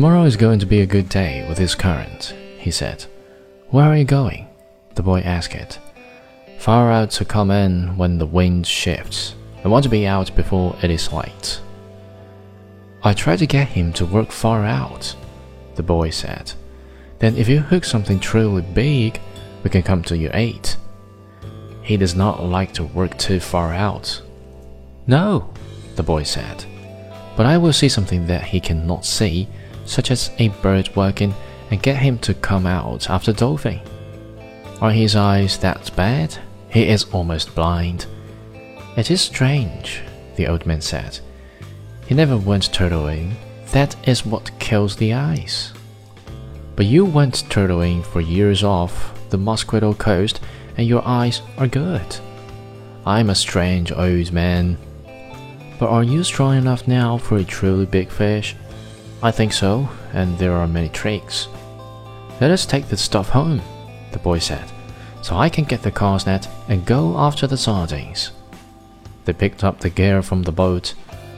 Tomorrow is going to be a good day with this current, he said. Where are you going? The boy asked. it. Far out to come in when the wind shifts. I want to be out before it is light. I tried to get him to work far out, the boy said. Then, if you hook something truly big, we can come to your aid. He does not like to work too far out. No, the boy said. But I will see something that he cannot see, such as a bird working, and get him to come out after dolphin. Are his eyes that bad? He is almost blind. It is strange, the old man said. He never went turtling. That is what kills the eyes. But you went turtling for years off the Mosquito Coast, and your eyes are good. I'm a strange old man. But are you strong enough now for a truly big fish? I think so, and there are many tricks. Let us take the stuff home, the boy said, so I can get the cast net and go after the sardines. They picked up the gear from the boat.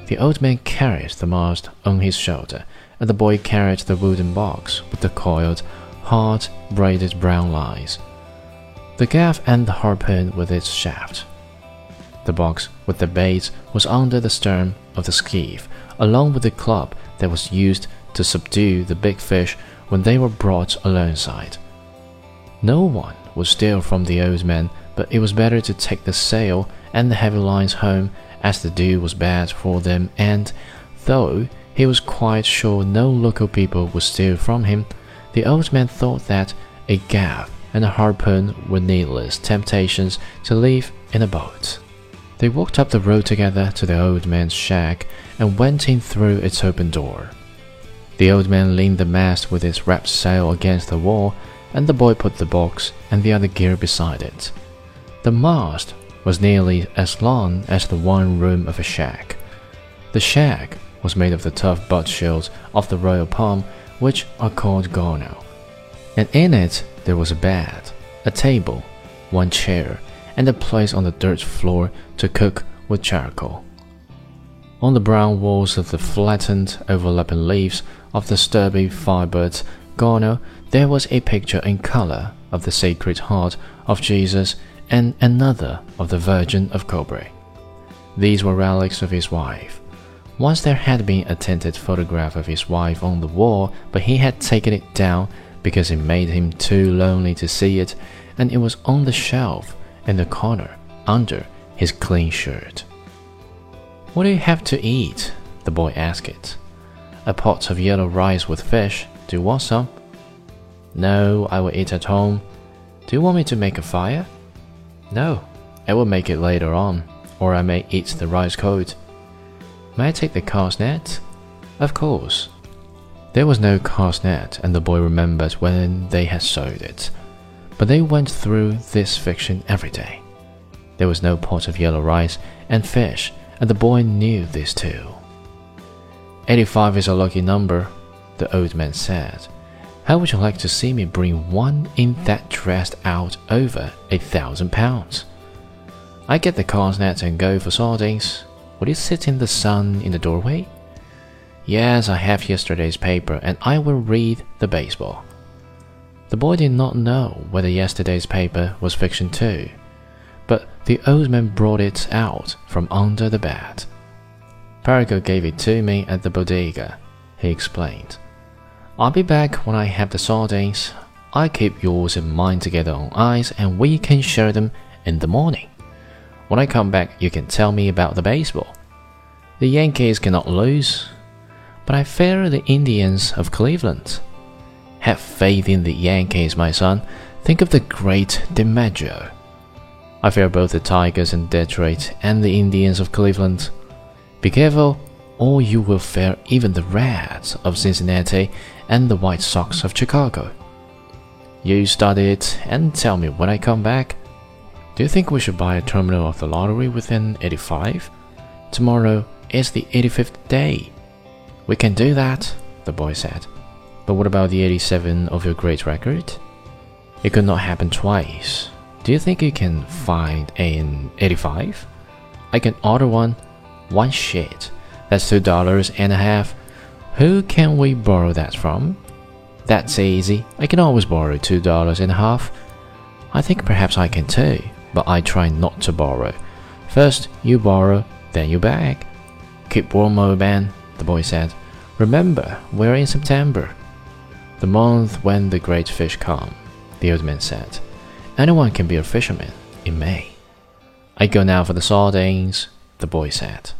The old man carried the mast on his shoulder, and the boy carried the wooden box with the coiled, hard, braided brown lines. The gaff and the harpoon with its shaft. The box with the baits was under the stern of the skiff, along with the club that was used to subdue the big fish when they were brought alongside. No one would steal from the old man, but it was better to take the sail and the heavy lines home, as the dew was bad for them, and, though he was quite sure no local people would steal from him, the old man thought that a gaff and a harpoon were needless temptations to leave in a boat. They walked up the road together to the old man's shack and went in through its open door. The old man leaned the mast with its wrapped sail against the wall, and the boy put the box and the other gear beside it. The mast was nearly as long as the one room of a shack. The shack was made of the tough bud shields of the royal palm, which are called guano, and in it there was a bed, a table, one chair, and a place on the dirt floor to cook with charcoal. On the brown walls of the flattened, overlapping leaves of the sturdy firebird's guano, there was a picture in color of the Sacred Heart of Jesus and another of the Virgin of Cobre. These were relics of his wife. Once there had been a tinted photograph of his wife on the wall, but he had taken it down because it made him too lonely to see it, and it was on the shelf in the corner under his clean shirt. What do you have to eat? the boy asked. It. A pot of yellow rice with fish. Do you want some? No, I will eat at home. Do you want me to make a fire? No, I will make it later on, or I may eat the rice cold. May I take the cast net? Of course. There was no cast net, and the boy remembered when they had sewed it but they went through this fiction every day. There was no pot of yellow rice and fish, and the boy knew this too. Eighty five is a lucky number, the old man said. How would you like to see me bring one in that dressed out over a thousand pounds? I get the cast net and go for sardines. Will you sit in the sun in the doorway? Yes, I have yesterday's paper, and I will read the baseball. The boy did not know whether yesterday's paper was fiction too, but the old man brought it out from under the bed. Perico gave it to me at the bodega, he explained. I'll be back when I have the sardines. I keep yours and mine together on ice and we can share them in the morning. When I come back, you can tell me about the baseball. The Yankees cannot lose, but I fear the Indians of Cleveland. Have faith in the Yankees, my son. Think of the great DiMaggio. I fear both the Tigers in Detroit and the Indians of Cleveland. Be careful, or you will fear even the Reds of Cincinnati and the White Sox of Chicago. You study it and tell me when I come back. Do you think we should buy a terminal of the lottery within 85? Tomorrow is the 85th day. We can do that, the boy said. But what about the 87 of your great record? It could not happen twice. Do you think you can find an 85? I can order one. One shit. That's two dollars and a half. Who can we borrow that from? That's easy. I can always borrow two dollars and a half. I think perhaps I can too, but I try not to borrow. First you borrow, then you beg. Keep warm, old man, the boy said. Remember, we're in September. The month when the great fish come, the old man said. Anyone can be a fisherman in May. I go now for the sardines, the boy said.